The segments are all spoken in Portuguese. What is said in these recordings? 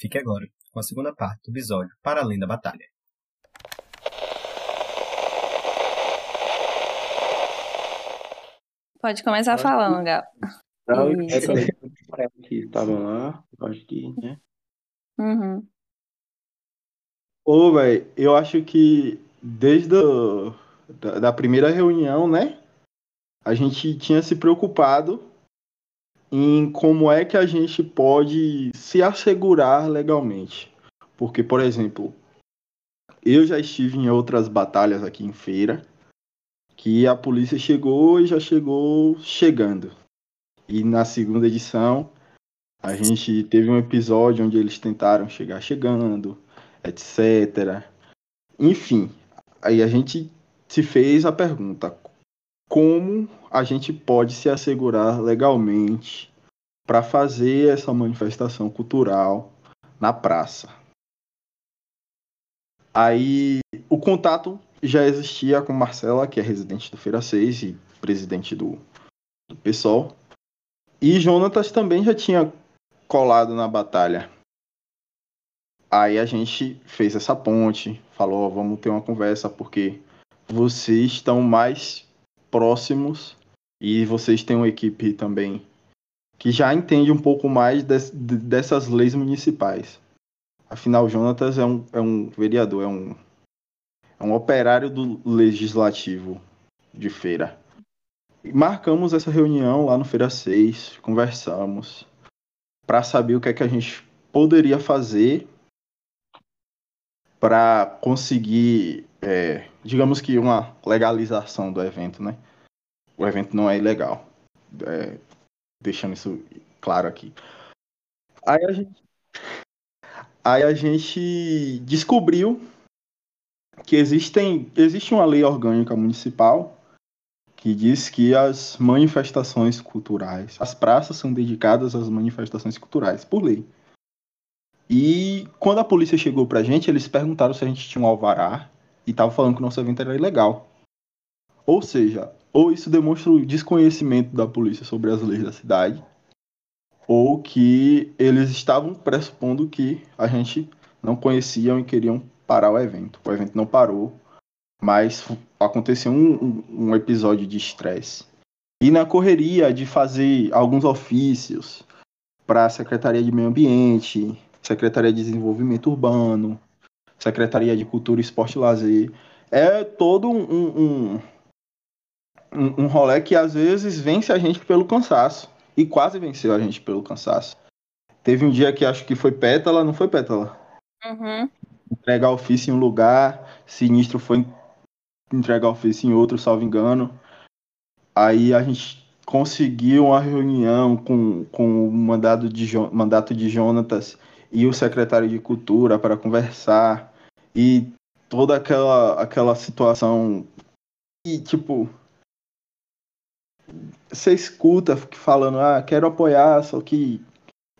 Fique agora com a segunda parte do episódio Para Além da Batalha. Pode começar Acho falando, Gal. Não, Isso. é que estavam lá, eu acho que, né? Uhum. Ô, velho, eu acho que desde a, da, da primeira reunião, né? A gente tinha se preocupado em como é que a gente pode se assegurar legalmente. Porque, por exemplo, eu já estive em outras batalhas aqui em feira que a polícia chegou e já chegou chegando. E na segunda edição, a gente teve um episódio onde eles tentaram chegar chegando, etc. Enfim, aí a gente se fez a pergunta: como a gente pode se assegurar legalmente para fazer essa manifestação cultural na praça? Aí o contato já existia com Marcela, que é residente do Feira 6 e presidente do, do PSOL. E Jonatas também já tinha colado na batalha. Aí a gente fez essa ponte, falou, vamos ter uma conversa porque vocês estão mais próximos e vocês têm uma equipe também que já entende um pouco mais des- de- dessas leis municipais. Afinal, Jonatas é um, é um vereador, é um, é um operário do legislativo de feira. E marcamos essa reunião lá no Feira 6, conversamos para saber o que é que a gente poderia fazer para conseguir, é, digamos que uma legalização do evento, né? O evento não é ilegal, é, deixando isso claro aqui. Aí a gente, aí a gente descobriu que existem, existe uma lei orgânica municipal que diz que as manifestações culturais, as praças são dedicadas às manifestações culturais, por lei. E quando a polícia chegou pra gente, eles perguntaram se a gente tinha um alvará e estavam falando que o nosso evento era ilegal. Ou seja, ou isso demonstra o desconhecimento da polícia sobre as leis da cidade, ou que eles estavam pressupondo que a gente não conheciam e queriam parar o evento. O evento não parou, mas aconteceu um, um- um episódio de estresse. E na correria de fazer alguns ofícios para a Secretaria de Meio Ambiente, Secretaria de Desenvolvimento Urbano, Secretaria de Cultura, Esporte e Lazer, é todo um, um, um, um rolê que às vezes vence a gente pelo cansaço. E quase venceu a gente pelo cansaço. Teve um dia que acho que foi pétala, não foi pétala? Uhum. entregar ofício em um lugar, Sinistro foi entregar ofício em outro, salvo engano. Aí a gente conseguiu uma reunião com, com o mandato de, mandato de Jonatas e o secretário de Cultura para conversar. E toda aquela, aquela situação. E, tipo. Você escuta falando, ah, quero apoiar, só que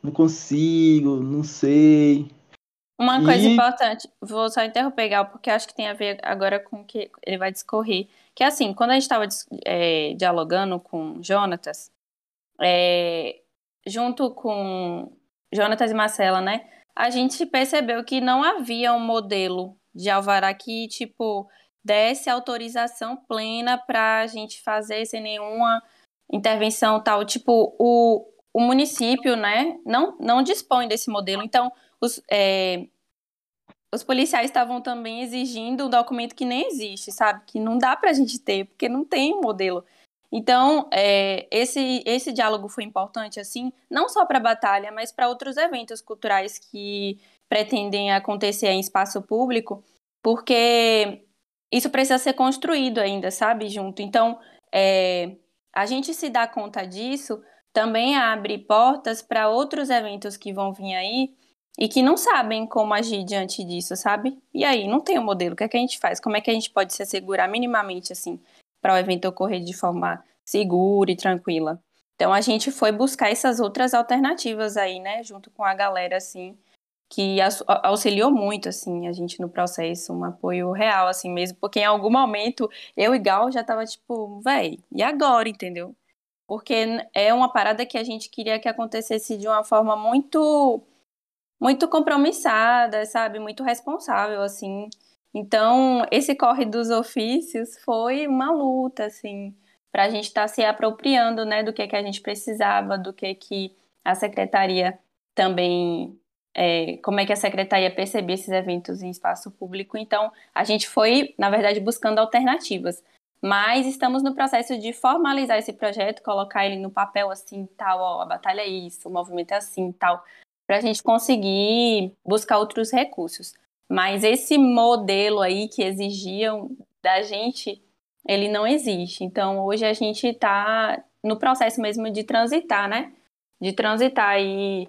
não consigo, não sei. Uma coisa E- importante, vou só interromper, Gal, porque acho que tem a ver agora com o que ele vai discorrer. Que é assim, quando a gente estava dialogando com Jonatas, é, junto com Jonatas e Marcela, né? A gente percebeu que não havia um modelo de alvará que, tipo, desse autorização plena para a gente fazer sem nenhuma intervenção tal. Tipo, o, o município, né, não, não dispõe desse modelo. Então, os, é, os policiais estavam também exigindo um documento que nem existe, sabe? Que não dá pra gente ter, porque não tem modelo. Então, é, esse, esse diálogo foi importante, assim, não só para a batalha, mas para outros eventos culturais que pretendem acontecer em espaço público, porque isso precisa ser construído ainda, sabe? Junto. Então, é, a gente se dá conta disso também abre portas para outros eventos que vão vir aí e que não sabem como agir diante disso, sabe? E aí, não tem um modelo. O que é que a gente faz? Como é que a gente pode se assegurar minimamente, assim, para o evento ocorrer de forma segura e tranquila? Então, a gente foi buscar essas outras alternativas aí, né? Junto com a galera, assim, que auxiliou muito, assim, a gente no processo, um apoio real, assim mesmo, porque em algum momento eu e Gal já tava tipo, véi, e agora, entendeu? Porque é uma parada que a gente queria que acontecesse de uma forma muito muito compromissada, sabe? Muito responsável, assim. Então, esse corre dos ofícios foi uma luta, assim, para a gente estar tá se apropriando, né, do que que a gente precisava, do que que a secretaria também, é, como é que a secretaria percebia esses eventos em espaço público. Então, a gente foi, na verdade, buscando alternativas. Mas estamos no processo de formalizar esse projeto, colocar ele no papel assim, tal, ó, a batalha é isso, o movimento é assim, tal, para a gente conseguir buscar outros recursos. Mas esse modelo aí que exigiam da gente, ele não existe. Então, hoje a gente está no processo mesmo de transitar, né? De transitar aí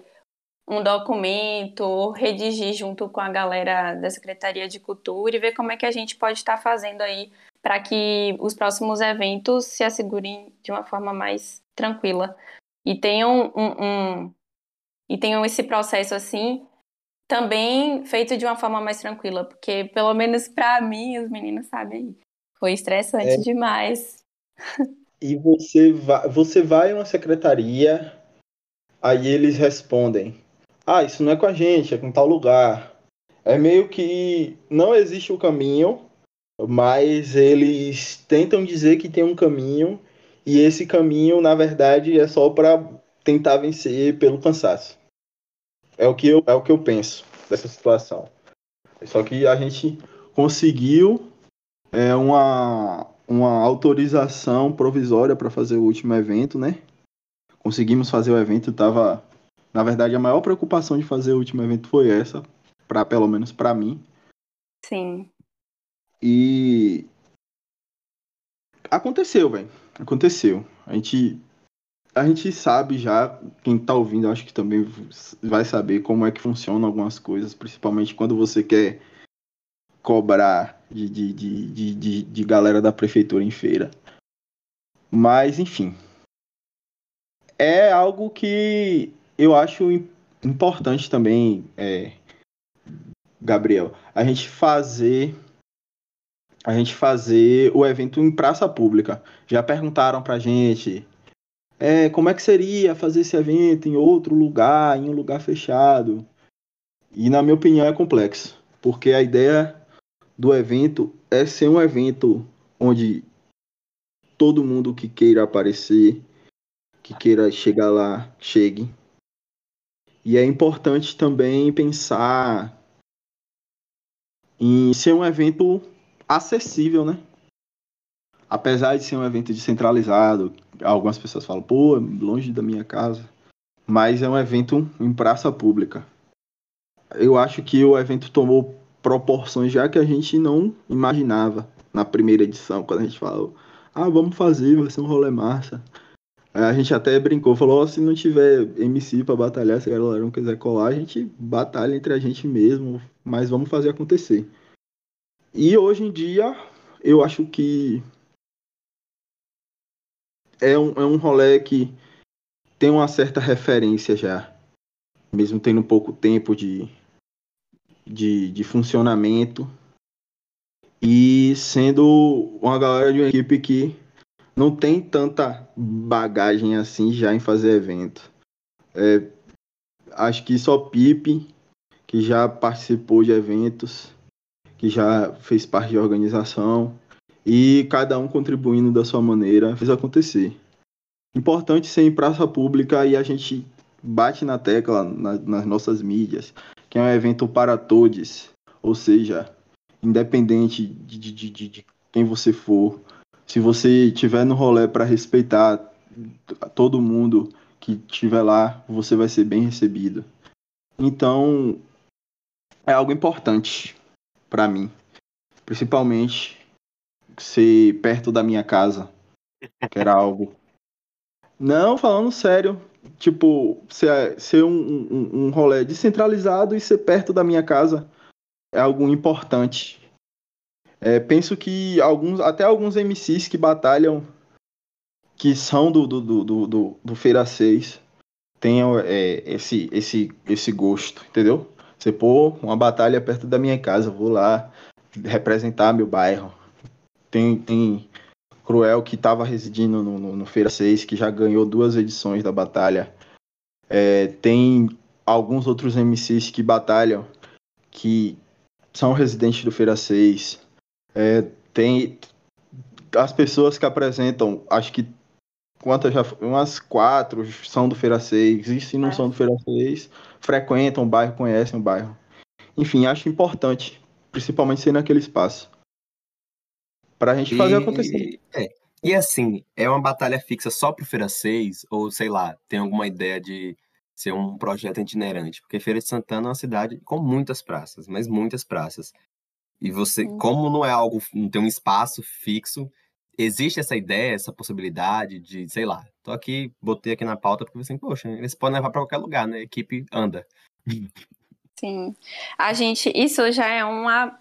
um documento, redigir junto com a galera da Secretaria de Cultura e ver como é que a gente pode estar fazendo aí para que os próximos eventos se assegurem de uma forma mais tranquila e tenham um, um e tenham esse processo assim também feito de uma forma mais tranquila, porque pelo menos para mim, os meninos sabem, foi estressante é. demais. E você vai, você vai a uma secretaria, aí eles respondem: "Ah, isso não é com a gente, é com tal lugar". É meio que não existe o caminho, mas eles tentam dizer que tem um caminho e esse caminho, na verdade, é só para tentar vencer pelo cansaço. É o que eu, é o que eu penso dessa situação. Só que a gente conseguiu é, uma, uma autorização provisória para fazer o último evento, né? Conseguimos fazer o evento, tava na verdade a maior preocupação de fazer o último evento foi essa, para pelo menos para mim. Sim. E aconteceu, velho. Aconteceu. A gente a gente sabe já, quem tá ouvindo, acho que também vai saber como é que funcionam algumas coisas, principalmente quando você quer cobrar de, de, de, de, de galera da prefeitura em feira. Mas, enfim. É algo que eu acho importante também, é, Gabriel, a gente fazer a gente fazer o evento em praça pública. Já perguntaram pra gente é, como é que seria fazer esse evento em outro lugar, em um lugar fechado. E na minha opinião é complexo, porque a ideia do evento é ser um evento onde todo mundo que queira aparecer, que queira chegar lá, chegue. E é importante também pensar em ser um evento acessível, né? Apesar de ser um evento descentralizado, algumas pessoas falam, pô, é longe da minha casa. Mas é um evento em praça pública. Eu acho que o evento tomou proporções já que a gente não imaginava na primeira edição, quando a gente falou, ah, vamos fazer, vai ser um rolê massa. A gente até brincou, falou, oh, se não tiver MC para batalhar, se a galera não quiser colar, a gente batalha entre a gente mesmo, mas vamos fazer acontecer. E hoje em dia, eu acho que é um, é um rolê que tem uma certa referência já, mesmo tendo pouco tempo de, de, de funcionamento e sendo uma galera de uma equipe que não tem tanta bagagem assim já em fazer evento. É, acho que só Pipe, que já participou de eventos, que já fez parte de organização, e cada um contribuindo da sua maneira fez acontecer. Importante ser em praça pública e a gente bate na tecla na, nas nossas mídias que é um evento para todos, ou seja, independente de, de, de, de quem você for, se você tiver no rolê para respeitar todo mundo que estiver lá, você vai ser bem recebido. Então, é algo importante para mim, principalmente ser perto da minha casa, que era algo. Não, falando sério, tipo, ser, ser um, um, um rolê descentralizado e ser perto da minha casa é algo importante. É, penso que alguns, até alguns MCs que batalham, que são do, do, do, do, do Feira 6, tenham é, esse, esse, esse gosto, entendeu? Você pô, uma batalha perto da minha casa, vou lá representar meu bairro. Tem, tem Cruel que estava residindo no, no, no, Feira 6, que já ganhou duas edições da batalha. É, tem alguns outros MCs que batalham, que são residentes do Feira 6. É, tem as pessoas que apresentam, acho que quantas já umas quatro são do Feira 6, e se não É. são do Feira 6, frequentam o bairro, conhecem o bairro. Enfim, acho importante, principalmente ser naquele espaço. Pra gente fazer acontecer. é. E assim, é uma batalha fixa só pro Feira 6? Ou, sei lá, tem alguma ideia de ser um projeto itinerante? Porque Feira de Santana é uma cidade com muitas praças, mas muitas praças. E você, Sim. como não é algo, não tem um espaço fixo, existe essa ideia, essa possibilidade de, sei lá, tô aqui, botei aqui na pauta porque assim, poxa, eles podem levar pra qualquer lugar, né? A equipe anda. Sim. A gente, isso já é uma.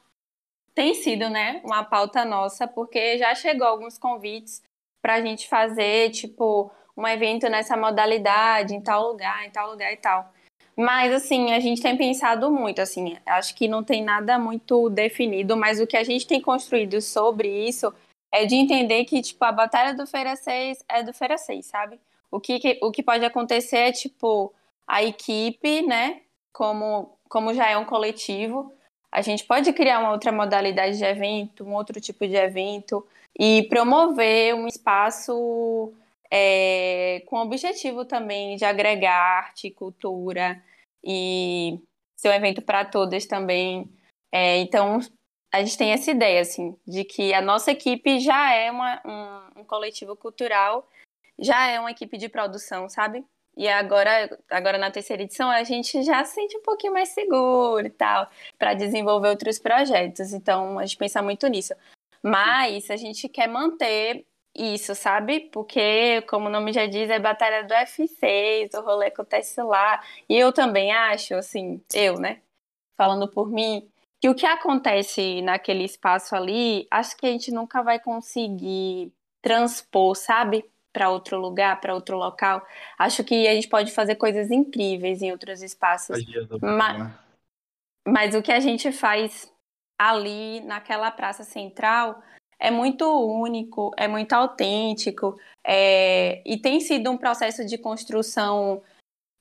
Tem sido, né? Uma pauta nossa, porque já chegou alguns convites para a gente fazer, tipo, um evento nessa modalidade, em tal lugar, em tal lugar e tal. Mas, assim, a gente tem pensado muito, assim, acho que não tem nada muito definido, mas o que a gente tem construído sobre isso é de entender que, tipo, a Batalha do Feira 6 é do Feira 6, sabe? O que, que- o que pode acontecer é, tipo, a equipe, né? Como, como já é um coletivo, a gente pode criar uma outra modalidade de evento, um outro tipo de evento e promover um espaço é, com o objetivo também de agregar arte, cultura e ser um evento para todas também. É, então, a gente tem essa ideia, assim, de que a nossa equipe já é uma, um, um coletivo cultural, já é uma equipe de produção, sabe? E agora, agora na terceira edição a gente já se sente um pouquinho mais seguro e tal, para desenvolver outros projetos. Então a gente pensa muito nisso. Mas a gente quer manter isso, sabe? Porque, como o nome já diz, é batalha do F6, o rolê acontece lá. E eu também acho, assim, eu, né? Falando por mim, que o que acontece naquele espaço ali, acho que a gente nunca vai conseguir transpor, sabe? Para outro lugar, para outro local. Acho que a gente pode fazer coisas incríveis em outros espaços. Ma- Mas o que a gente faz ali naquela praça central é muito único, é muito autêntico, é, e tem sido um processo de construção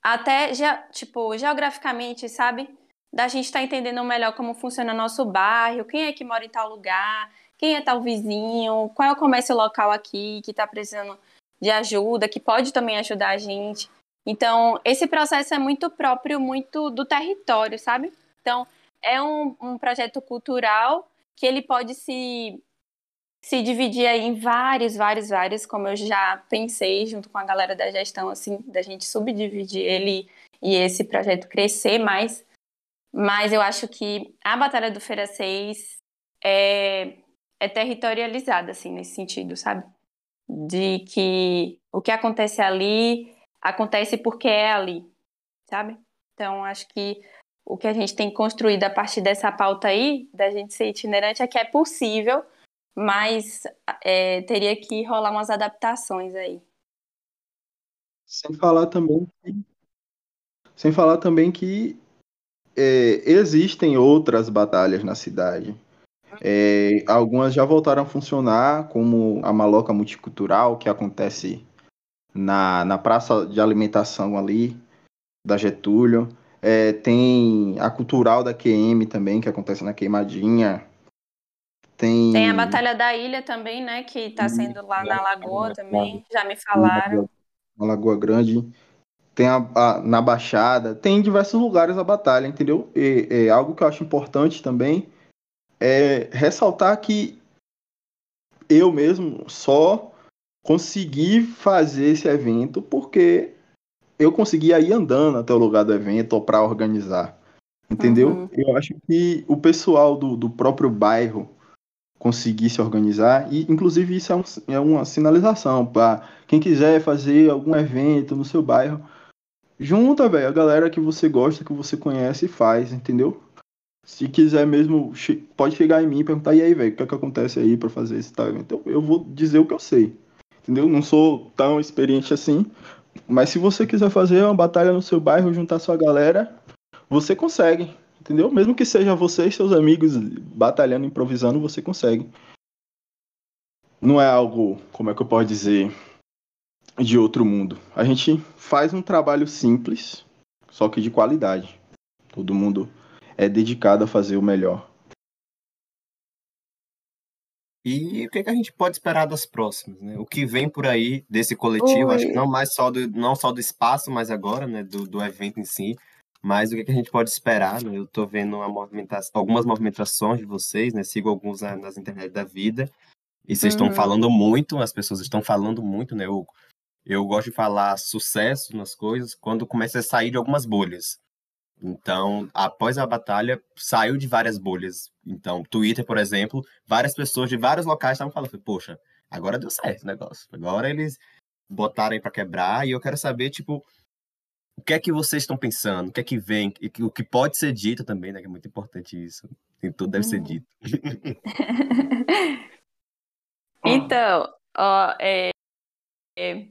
até tipo geograficamente, sabe? Da gente estar entendendo melhor como funciona nosso bairro, quem é que mora em tal lugar, quem é tal vizinho, qual é o comércio local aqui que está precisando de ajuda, que pode também ajudar a gente. Então, esse processo é muito próprio, muito do território, sabe? Então, é um, um projeto cultural que ele pode se, se dividir aí em vários, vários, vários, como eu já pensei junto com a galera da gestão, assim, da gente subdividir ele e esse projeto crescer mais. Mas eu acho que a Batalha do Feira 6 é, é territorializada, assim, nesse sentido, sabe? De que o que acontece ali acontece porque é ali, sabe? Então, acho que o que a gente tem construído a partir dessa pauta aí, da gente ser itinerante, é que é possível, mas é, teria que rolar umas adaptações aí. Sem falar também que, sem falar também que é, existem outras batalhas na cidade. É, algumas já voltaram a funcionar, como a Maloca Multicultural, que acontece na, na praça de alimentação ali, da Getúlio. É, tem a Cultural da QM também, que acontece na Queimadinha. Tem, Tem a Batalha da Ilha também, né? Que tá sendo lá na Lagoa também, já me falaram. na Lagoa Grande. Tem a, a- na Baixada, tem em diversos lugares a batalha, entendeu? E, é, algo que eu acho importante também é ressaltar que eu mesmo só consegui fazer esse evento porque eu conseguia ir andando até o lugar do evento ou para organizar, entendeu? Uhum. Eu acho que o pessoal do, do próprio bairro conseguir se organizar e inclusive isso é, um- é uma sinalização para quem quiser fazer algum evento no seu bairro junta, velho, a galera que você gosta, que você conhece e faz, entendeu? Se quiser mesmo, pode chegar em mim e perguntar, e aí, velho, o que é que acontece aí pra fazer esse tal evento? Eu, eu vou dizer o que eu sei, entendeu? Não sou tão experiente assim, mas se você quiser fazer uma batalha no seu bairro, juntar sua galera, você consegue, entendeu? Mesmo que seja você e seus amigos batalhando, improvisando, você consegue. Não é algo, como é que eu posso dizer, de outro mundo. A gente faz um trabalho simples, só que de qualidade. Todo mundo é dedicado a fazer o melhor. E o que, que a gente pode esperar das próximas, né? O que vem por aí desse coletivo, acho que não mais só do, não só do espaço, mas agora, né, do, do evento em si, mas o que, que a gente pode esperar, né? Eu estou vendo movimentação, algumas movimentações de vocês, né? Sigo alguns na, nas internet da vida, e vocês uhum. estão falando muito, as pessoas estão falando muito, né? Eu, eu gosto de falar sucesso nas coisas quando começa a sair de algumas bolhas. Então, após a batalha, saiu de várias bolhas. Então, Twitter, por exemplo, várias pessoas de vários locais estavam falando, poxa, agora deu certo o negócio. Agora eles botaram aí para quebrar e eu quero saber, tipo, o que é que vocês estão pensando? O que é que vem? E o que pode ser dito também, né? Que é muito importante isso. E tudo deve ser uhum. dito. então, ó, é, é,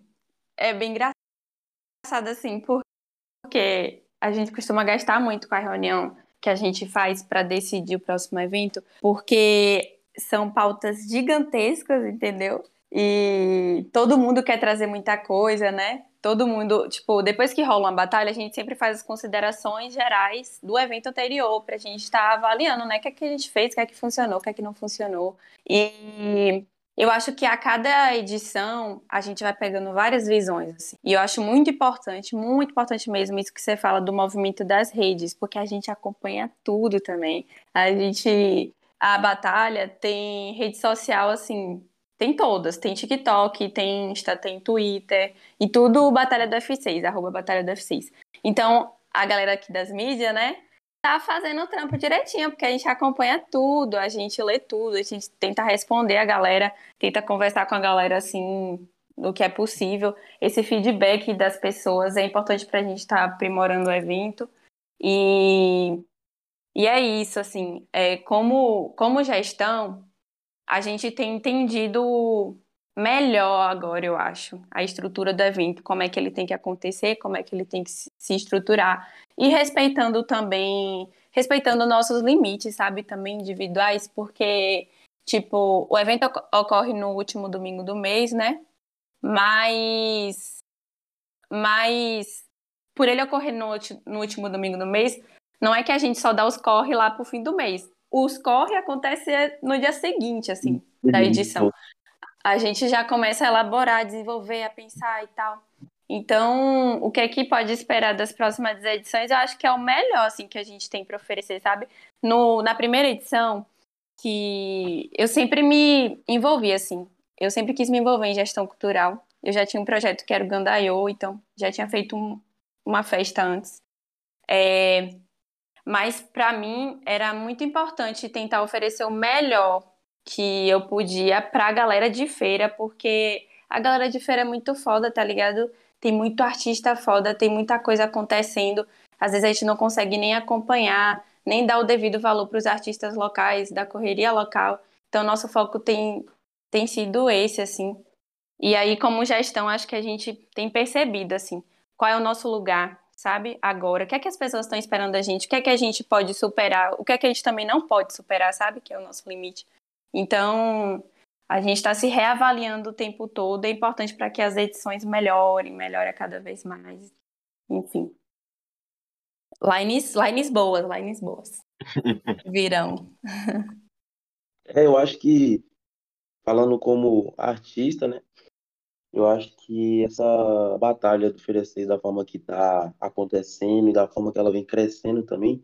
é bem engraçado, assim, porque a gente costuma gastar muito com a reunião que a gente faz para decidir o próximo evento, porque são pautas gigantescas, entendeu? E todo mundo quer trazer muita coisa, né? Todo mundo, tipo, depois que rola uma batalha, a gente sempre faz as considerações gerais do evento anterior, pra gente estar tá avaliando, né? O que é que a gente fez, o que é que funcionou, o que é que não funcionou. E eu acho que a cada edição a gente vai pegando várias visões. Assim. E eu acho muito importante, muito importante mesmo isso que você fala do movimento das redes, porque a gente acompanha tudo também. A gente. A batalha tem rede social, assim, tem todas. Tem TikTok, tem Insta, tem Twitter. E tudo Batalha do F6, arroba Batalha do F6. Então, a galera aqui das mídias, né? tá fazendo o trampo direitinho, porque a gente acompanha tudo, a gente lê tudo, a gente tenta responder a galera, tenta conversar com a galera assim, no que é possível. Esse feedback das pessoas é importante para a gente estar tá aprimorando o evento. E, e é isso, assim, é, como, como gestão, a gente tem entendido melhor agora, eu acho, a estrutura do evento, como é que ele tem que acontecer, como é que ele tem que se estruturar e respeitando também, respeitando nossos limites, sabe, também individuais, porque tipo, o evento ocorre no último domingo do mês, né? Mas mas por ele ocorrer no, no último domingo do mês, não é que a gente só dá os corre lá pro fim do mês. Os corre acontece no dia seguinte, assim, da edição. A gente já começa a elaborar, a desenvolver, a pensar e tal. Então, o que é que pode esperar das próximas edições? Eu acho que é o melhor assim que a gente tem para oferecer, sabe? No, na primeira edição, que eu sempre me envolvi assim. Eu sempre quis me envolver em gestão cultural. Eu já tinha um projeto que era o Gandaiô, então já tinha feito um, uma festa antes. É, mas para mim era muito importante tentar oferecer o melhor que eu podia para a galera de feira, porque a galera de feira é muito foda, tá ligado? tem muito artista foda, tem muita coisa acontecendo. Às vezes a gente não consegue nem acompanhar, nem dar o devido valor para os artistas locais, da correria local. Então, nosso foco tem, tem sido esse, assim. E aí, como gestão, acho que a gente tem percebido, assim, qual é o nosso lugar, sabe? Agora, o que é que as pessoas estão esperando da gente? O que é que a gente pode superar? O que é que a gente também não pode superar, sabe? Que é o nosso limite. Então, a gente está se reavaliando o tempo todo. É importante para que as edições melhorem, melhorem cada vez mais. Enfim. Lines, lines boas, lines boas. Virão. É, eu acho que, falando como artista, né? Eu acho que essa batalha do 6, da forma que está acontecendo e da forma que ela vem crescendo também,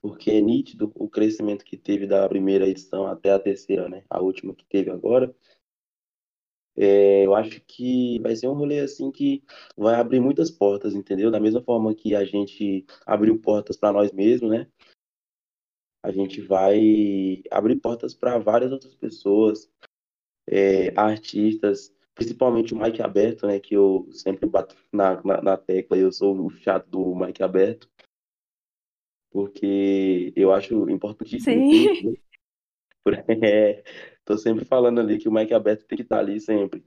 porque é nítido o crescimento que teve da primeira edição até a terceira, né? A última que teve agora. É, eu acho que vai ser um rolê assim que vai abrir muitas portas, entendeu? Da mesma forma que a gente abriu portas para nós mesmos, né? A gente vai abrir portas para várias outras pessoas, é, artistas, principalmente o Mike Aberto, né? Que eu sempre bato na, na, na tecla, eu sou o chato do Mike Aberto porque eu acho importantíssimo. Sim. É, tô sempre falando ali que o Mike aberto tem que estar ali sempre.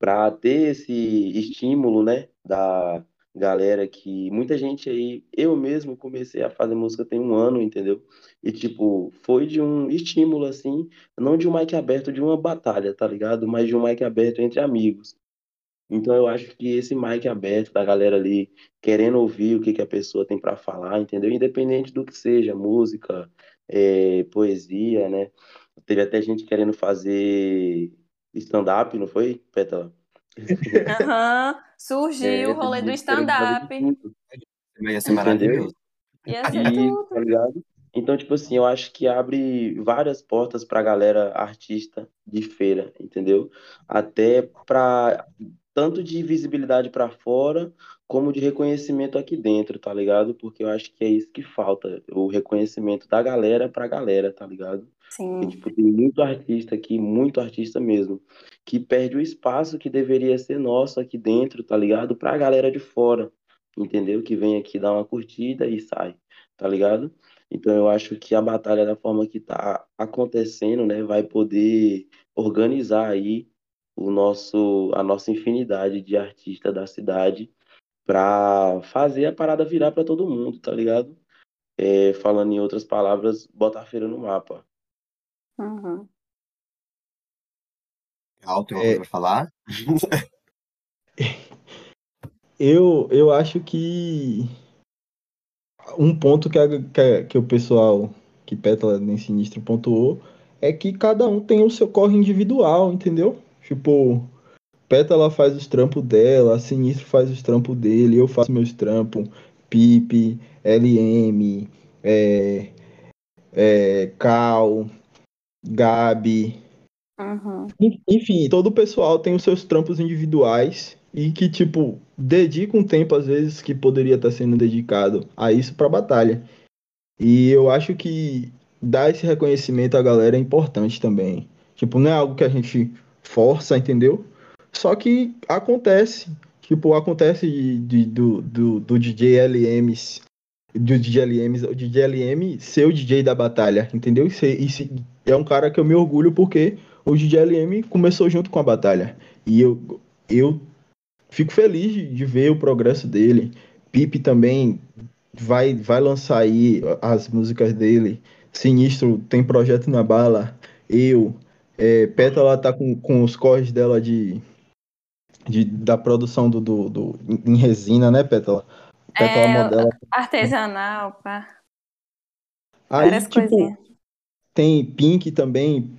Para ter esse estímulo, né, da galera que muita gente aí, eu mesmo comecei a fazer música tem um ano, entendeu? E tipo, foi de um estímulo assim, não de um Mike aberto de uma batalha, tá ligado? Mas de um Mike aberto entre amigos. Então eu acho que esse mic aberto da galera ali querendo ouvir o que, que a pessoa tem para falar, entendeu? Independente do que seja, música, é, poesia, né? Teve até gente querendo fazer stand-up, não foi, Pétala? Aham, surgiu É, o rolê do stand-up. tudo. Ia ser maravilhoso. Ia ser tudo. tá ligado? Então, tipo assim, eu acho que abre várias portas pra galera artista de feira, entendeu? Até pra tanto de visibilidade pra fora, como de reconhecimento aqui dentro, tá ligado? Porque eu acho que é isso que falta, o reconhecimento da galera pra galera, tá ligado? E, Sim, tipo, tem muito artista aqui, muito artista mesmo, que perde o espaço que deveria ser nosso aqui dentro, tá ligado? Pra galera de fora, entendeu? Que vem aqui dar uma curtida e sai, tá ligado? Então eu acho que a batalha da forma que tá acontecendo, né, vai poder organizar aí o nosso, a nossa infinidade de artistas da cidade pra fazer a parada virar pra todo mundo, tá ligado? É, falando em outras palavras, botar a feira no mapa. uhum. Alto, tem É. falar? Eu, eu acho que um ponto que, a- que, a- que o pessoal que Pétala nem Sinistro pontuou é que cada um tem o seu corre individual, entendeu? Tipo, Pétala faz os trampos dela, Sinistro faz os trampos dele, eu faço meus trampos, Pipe, LM, é, é, Cal, Gabi, Uhum. enfim, todo o pessoal tem os seus trampos individuais e que, tipo, dedica um tempo, às vezes, que poderia estar sendo dedicado a isso pra batalha. E eu acho que dar esse reconhecimento à galera é importante também. Tipo, não é algo que a gente força, entendeu? Só que acontece. Tipo, acontece de, de- do, do, do DJ LMs, do DJ LMs, o DJ LM ser o DJ da batalha, entendeu? E ser- e é um cara que eu me orgulho porque o DJ LM começou junto com a batalha. E eu, eu fico feliz de, de ver o progresso dele. Pipe também vai, vai lançar aí as músicas dele. Sinistro tem projeto na bala. Eu. É, Pétala tá com, com os corres dela de, de, da produção do, do, do- em resina, né, Pétala? Pétala É, modela. artesanal, pá. Aí, Várias tipo, coisinhas. tem Pink também,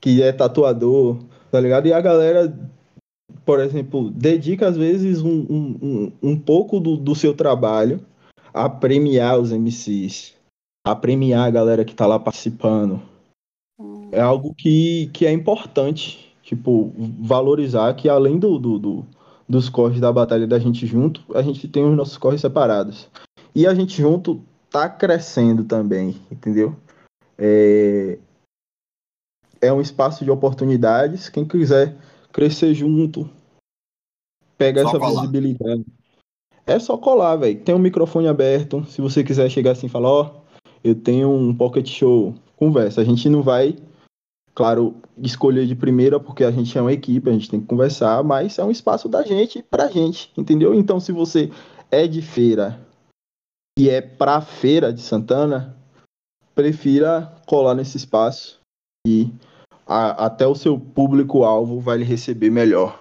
que é tatuador, tá ligado? E a galera, por exemplo, dedica às vezes um, um, um, um pouco do, do seu trabalho a premiar os MCs, a premiar a galera que tá lá participando. Hum. É algo que, que é importante, tipo, valorizar que além do, do, do- dos corres da batalha da gente junto, a gente tem os nossos corres separados. E a gente junto tá crescendo também, entendeu? É, é um espaço de oportunidades. Quem quiser crescer junto, pega Só essa colar. visibilidade. É só colar, velho. Tem um microfone aberto. Se você quiser chegar assim e falar, ó, eu tenho um pocket show, conversa. A gente não vai, claro, escolher de primeira porque a gente é uma equipe, a gente tem que conversar, mas é um espaço da gente pra gente, entendeu? Então, se você é de feira e é pra feira de Santana, prefira colar nesse espaço e a- até o seu público-alvo vai lhe receber melhor.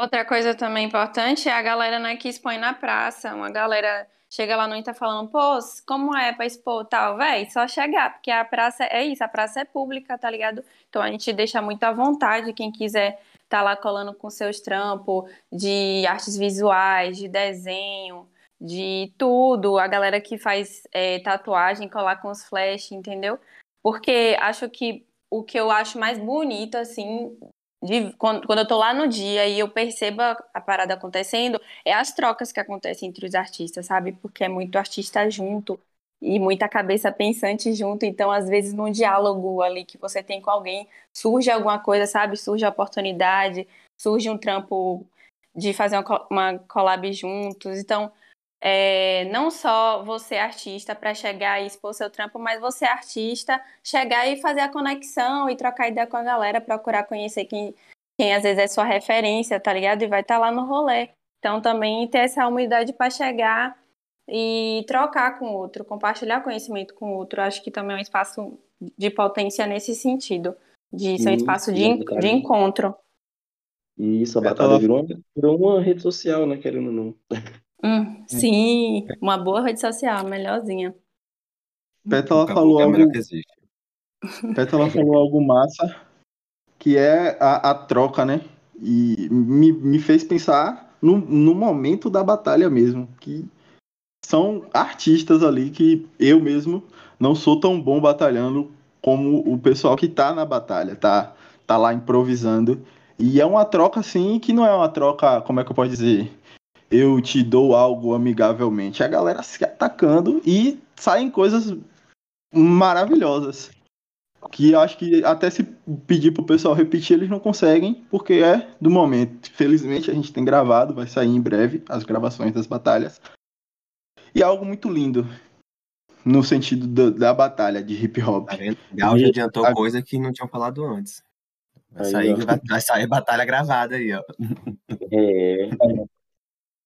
Outra coisa também importante é a galera né, que expõe na praça. Uma galera chega lá no Insta falando, pô, como é pra expor tal? Véi, só chegar, porque a praça é isso, a praça é pública, tá ligado? Então a gente deixa muito à vontade quem quiser tá lá colando com seus trampos de artes visuais, de desenho, de tudo. A galera que faz é, tatuagem, colar com os flash, entendeu? Porque acho que o que eu acho mais bonito, assim, de- quando, quando eu tô lá no dia e eu percebo a, a parada acontecendo, é as trocas que acontecem entre os artistas, sabe? Porque é muito artista junto e muita cabeça pensante junto. Então, às vezes, num diálogo ali que você tem com alguém, surge alguma coisa, sabe? Surge a oportunidade, surge um trampo de fazer uma, co- uma collab juntos. Então, é, não só você artista para chegar e expor seu trampo, mas você artista chegar e fazer a conexão e trocar ideia com a galera, procurar conhecer quem, quem às vezes é sua referência, tá ligado? E vai estar lá no rolê. Então também ter essa humildade para chegar e trocar com o outro, compartilhar conhecimento com o outro. Acho que também é um espaço de potência nesse sentido, de ser um espaço de, cara. de encontro. E isso, a batalha virou uma, virou uma rede social, né? Querendo ou não. Hum, sim, uma boa rede social, melhorzinha. Pétala a falou é algo que existe. Pétala falou algo massa, que é a, a troca, né? E me, me fez pensar no, no momento da batalha mesmo, que são artistas ali que eu mesmo não sou tão bom batalhando como o pessoal que tá na batalha, tá, tá lá improvisando. E é uma troca, assim, que não é uma troca, como é que eu posso dizer? Eu te dou algo amigavelmente. É a galera se atacando e saem coisas maravilhosas que eu acho que até se pedir pro pessoal repetir, eles não conseguem, porque é do momento. Felizmente a gente tem gravado, vai sair em breve as gravações das batalhas. E é algo muito lindo, no sentido do- da batalha de hip hop. Tá vendo? Gal já adiantou a- coisa que não tinham falado antes. Vai Aí, sair, vai, vai sair batalha gravada aí, ó. É,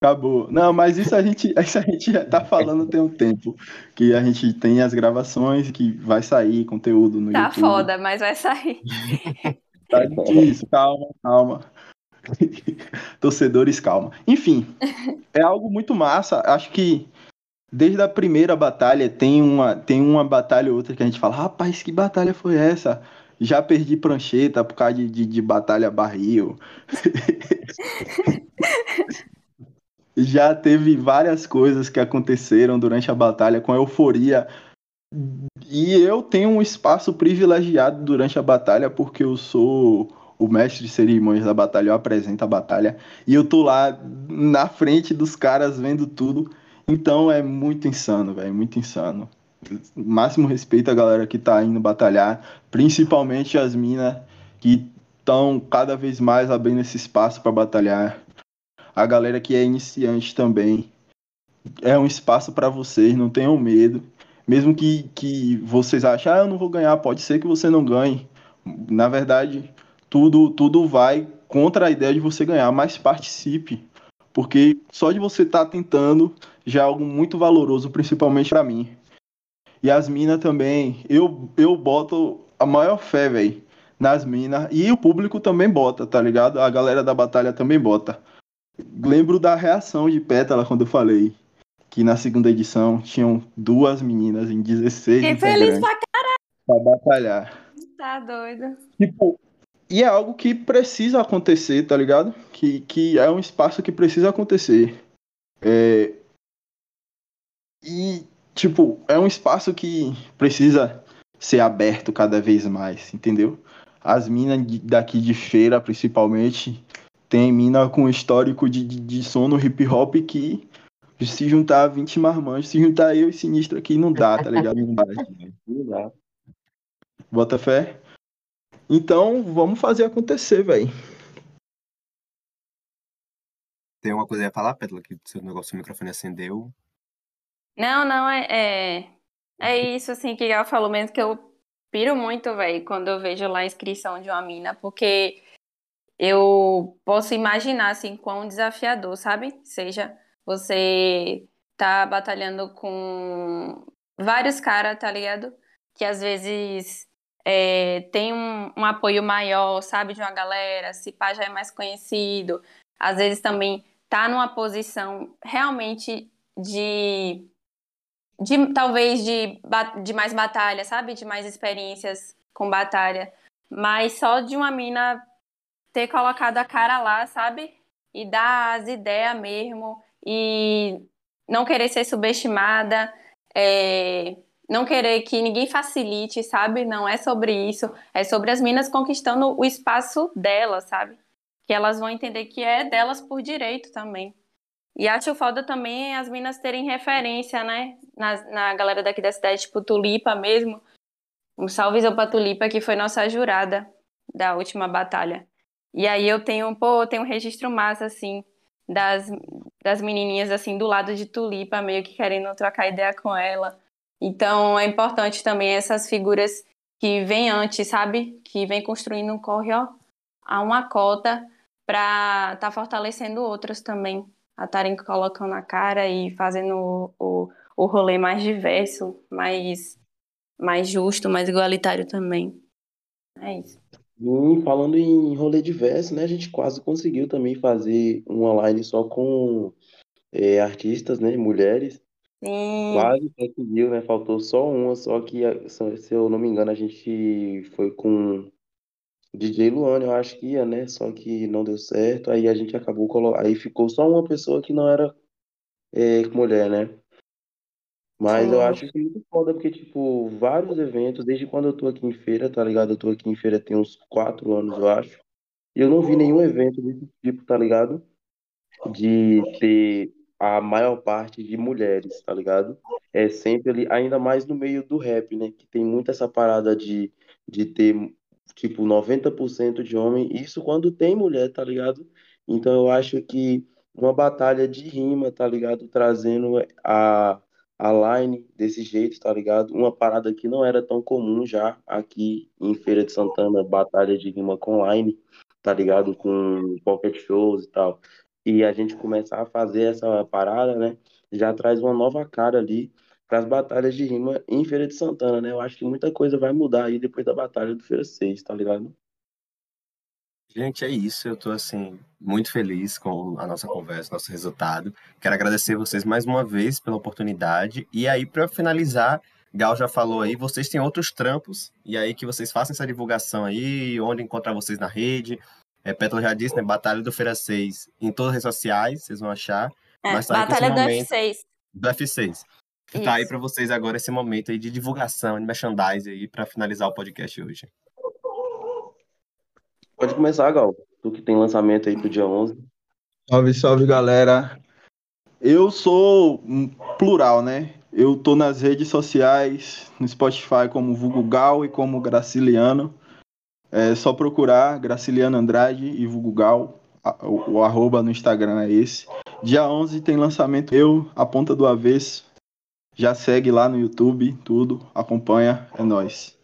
Acabou. Não, mas isso a gente, isso a gente já tá falando tem um tempo. Que a gente tem as gravações, que vai sair conteúdo no Tá YouTube. foda, mas vai sair. Tá difícil, calma, calma. Torcedores, calma. Enfim, é algo muito massa. Acho que desde a primeira batalha tem uma, tem uma batalha ou outra que a gente fala, rapaz, que batalha foi essa? Já perdi prancheta por causa de, de, de batalha barril. Já teve várias coisas que aconteceram durante a batalha com euforia. E eu tenho um espaço privilegiado durante a batalha porque eu sou o mestre de cerimônias da batalha, eu apresento a batalha e eu tô lá na frente dos caras vendo tudo. Então é muito insano, velho, muito insano. Máximo respeito à galera que tá indo batalhar, principalmente as minas que estão cada vez mais abrindo esse espaço para batalhar. A galera que é iniciante também. É um espaço para vocês, não tenham medo. Mesmo que, que vocês achem, ah, eu não vou ganhar, pode ser que você não ganhe. Na verdade, tudo, tudo vai contra a ideia de você ganhar, mas participe. Porque só de você estar tentando já é algo muito valoroso, principalmente para mim. E as minas também, eu, eu boto a maior fé, velho, nas minas. E o público também bota, tá ligado? A galera da batalha também bota. Lembro da reação de Pétala quando eu falei que na segunda edição tinham duas meninas em 16 Fiquei feliz pra pra batalhar. Tá doido. Tipo, e é algo que precisa acontecer, tá ligado? Que, que é um espaço que precisa acontecer. É... E, tipo, é um espaço que precisa ser aberto cada vez mais, entendeu? As minas daqui de feira, principalmente, tem mina com histórico de, de, de som no hip hop que se juntar 20 marmanjos, se juntar eu e Sinistro aqui, não dá, tá ligado? Não dá. não dá. Bota fé? Então, vamos fazer acontecer, velho. Tem alguma coisa a falar, Pétala, que seu negócio, seu microfone acendeu? Não, não, é, é, é isso, assim, que ela falou mesmo, que eu piro muito, velho, quando eu vejo lá a inscrição de uma mina, porque eu posso imaginar, assim, quão desafiador, sabe? Seja você tá batalhando com vários caras, tá ligado? Que às vezes é, tem um, um apoio maior, sabe? De uma galera, se pá já é mais conhecido. Às vezes também tá numa posição realmente de de talvez de, de mais batalha, sabe? De mais experiências com batalha. Mas só de uma mina ter colocado a cara lá, sabe? E dar as ideias mesmo. E não querer ser subestimada. é, não querer que ninguém facilite, sabe? Não é sobre isso. É sobre as minas conquistando o espaço delas, sabe? Que elas vão entender que é delas por direito também. E acho foda também as minas terem referência, né? Na, na galera daqui da cidade, tipo Tulipa mesmo. Um salvezão pra Tulipa, que foi nossa jurada da última batalha. E aí eu tenho, pô, eu tenho um registro massa, assim, das, das menininhas, assim, do lado de Tulipa, meio que querendo trocar ideia com ela. Então é importante também essas figuras que vêm antes, sabe? Que vêm construindo um corre, ó, a uma cota pra tá fortalecendo outras também a estarem colocando a cara e fazendo o, o, o rolê mais diverso, mais, mais justo, mais igualitário também. É isso. E falando em rolê diverso, né? A gente quase conseguiu também fazer um online só com é, artistas, né? Mulheres. Sim. Quase conseguiu, né? Faltou só uma, só que, se eu não me engano, a gente foi com DJ Luana, eu acho que ia, né? Só que não deu certo. Aí a gente acabou colocando. Aí ficou só uma pessoa que não era é, mulher, né? Mas eu Sim. acho isso muito foda, porque, tipo, vários eventos, desde quando eu tô aqui em feira, tá ligado? Eu tô aqui em feira tem uns quatro anos, eu acho. E eu não vi nenhum evento desse tipo, tá ligado? De ter a maior parte de mulheres, tá ligado? É sempre ali, ainda mais no meio do rap, né? Que tem muito essa parada de, de ter, tipo, 90% de homem. Isso quando tem mulher, tá ligado? Então eu acho que uma batalha de rima, tá ligado? Trazendo a, a line desse jeito, tá ligado? Uma parada que não era tão comum já aqui em Feira de Santana, batalha de rima com line, tá ligado? Com pocket shows e tal e a gente começar a fazer essa parada, né, já traz uma nova cara ali para as batalhas de rima em Feira de Santana, né? Eu acho que muita coisa vai mudar aí depois da batalha do Feira 6, tá ligado? Gente, é isso. Eu tô assim muito feliz com a nossa conversa, nosso resultado. Quero agradecer vocês mais uma vez pela oportunidade. E aí, para finalizar, Gal já falou aí, vocês têm outros trampos, e aí que vocês façam essa divulgação aí, onde encontrar vocês na rede, é, Pétala já disse, né? Batalha do Feira 6 em todas as redes sociais, vocês vão achar. É, mas tá Batalha do momento, F6. Do F6. Que tá aí para vocês agora esse momento aí de divulgação, de merchandising aí para finalizar o podcast hoje. Pode começar, Gal. Tu que tem lançamento aí pro dia 11. Salve, salve, galera. Eu sou plural, né? Eu tô nas redes sociais, no Spotify como Vulgo Gal e como Graciliano. É só procurar Graciliano Andrade e Vugugal. O, o arroba no Instagram é esse. Dia 11 tem lançamento eu, a ponta do avesso. Já segue lá no YouTube, tudo. Acompanha, é nóis.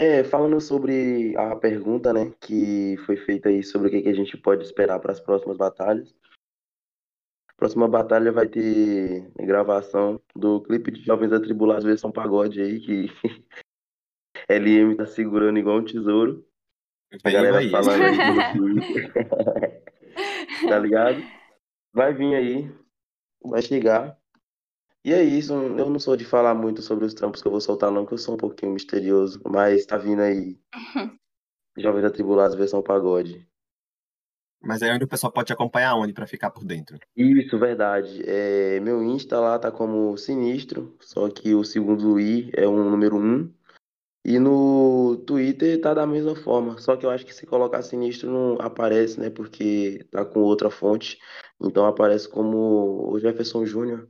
É, falando sobre a pergunta, né, que foi feita aí sobre o que, que a gente pode esperar para as próximas batalhas. A próxima batalha vai ter gravação do clipe de Jovens Atribulados versão pagode aí, que LM tá segurando igual um tesouro. A galera aí. falando aí tá ligado? Vai vir aí, vai chegar. E é isso, eu não sou de falar muito sobre os trampos que eu vou soltar, não, que eu sou um pouquinho misterioso, mas tá vindo aí. Jovens Atribulados versão pagode. Mas aí onde o pessoal pode te acompanhar onde para ficar por dentro? Isso, verdade. É, meu Insta lá tá como Sinistro, só que o segundo I é um número 1. Um. E no Twitter tá da mesma forma, só que eu acho que se colocar sinistro não aparece, né? Porque tá com outra fonte, então aparece como o Jefferson Júnior.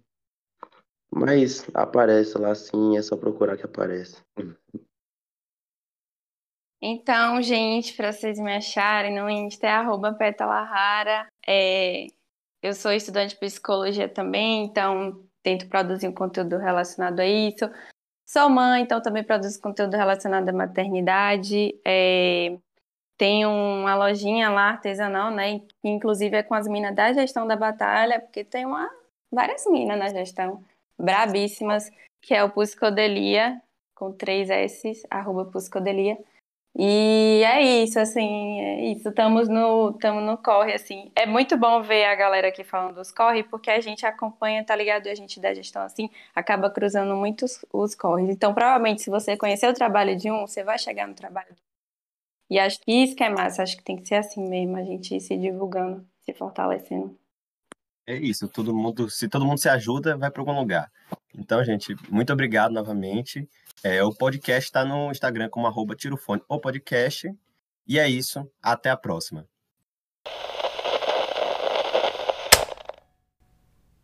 Mas aparece lá sim, é só procurar que aparece. Então, gente, para vocês me acharem no Insta é arroba petalahara. É, eu sou estudante de psicologia também, então tento produzir um conteúdo relacionado a isso. Sou mãe, então também produzo conteúdo relacionado à maternidade. É, tenho uma lojinha lá artesanal, né? Que inclusive é com as minas da gestão da batalha, porque tem uma, várias minas na gestão, brabíssimas, que é o Puscodelia, com três S, arroba Puscodelia. E é isso, assim, é isso. Estamos no, no corre, assim. É muito bom ver a galera aqui falando dos corre, porque a gente acompanha, tá ligado? E a gente da gestão, assim, acaba cruzando muitos os corres. Então, provavelmente, se você conhecer o trabalho de um, você vai chegar no trabalho do E acho que isso que é massa, acho que tem que ser assim mesmo, a gente se divulgando, se fortalecendo. É isso, todo mundo, se todo mundo se ajuda, vai para algum lugar. Então, gente, muito obrigado novamente. É, o podcast está no Instagram como arroba tirofone ou podcast. E é isso. Até a próxima.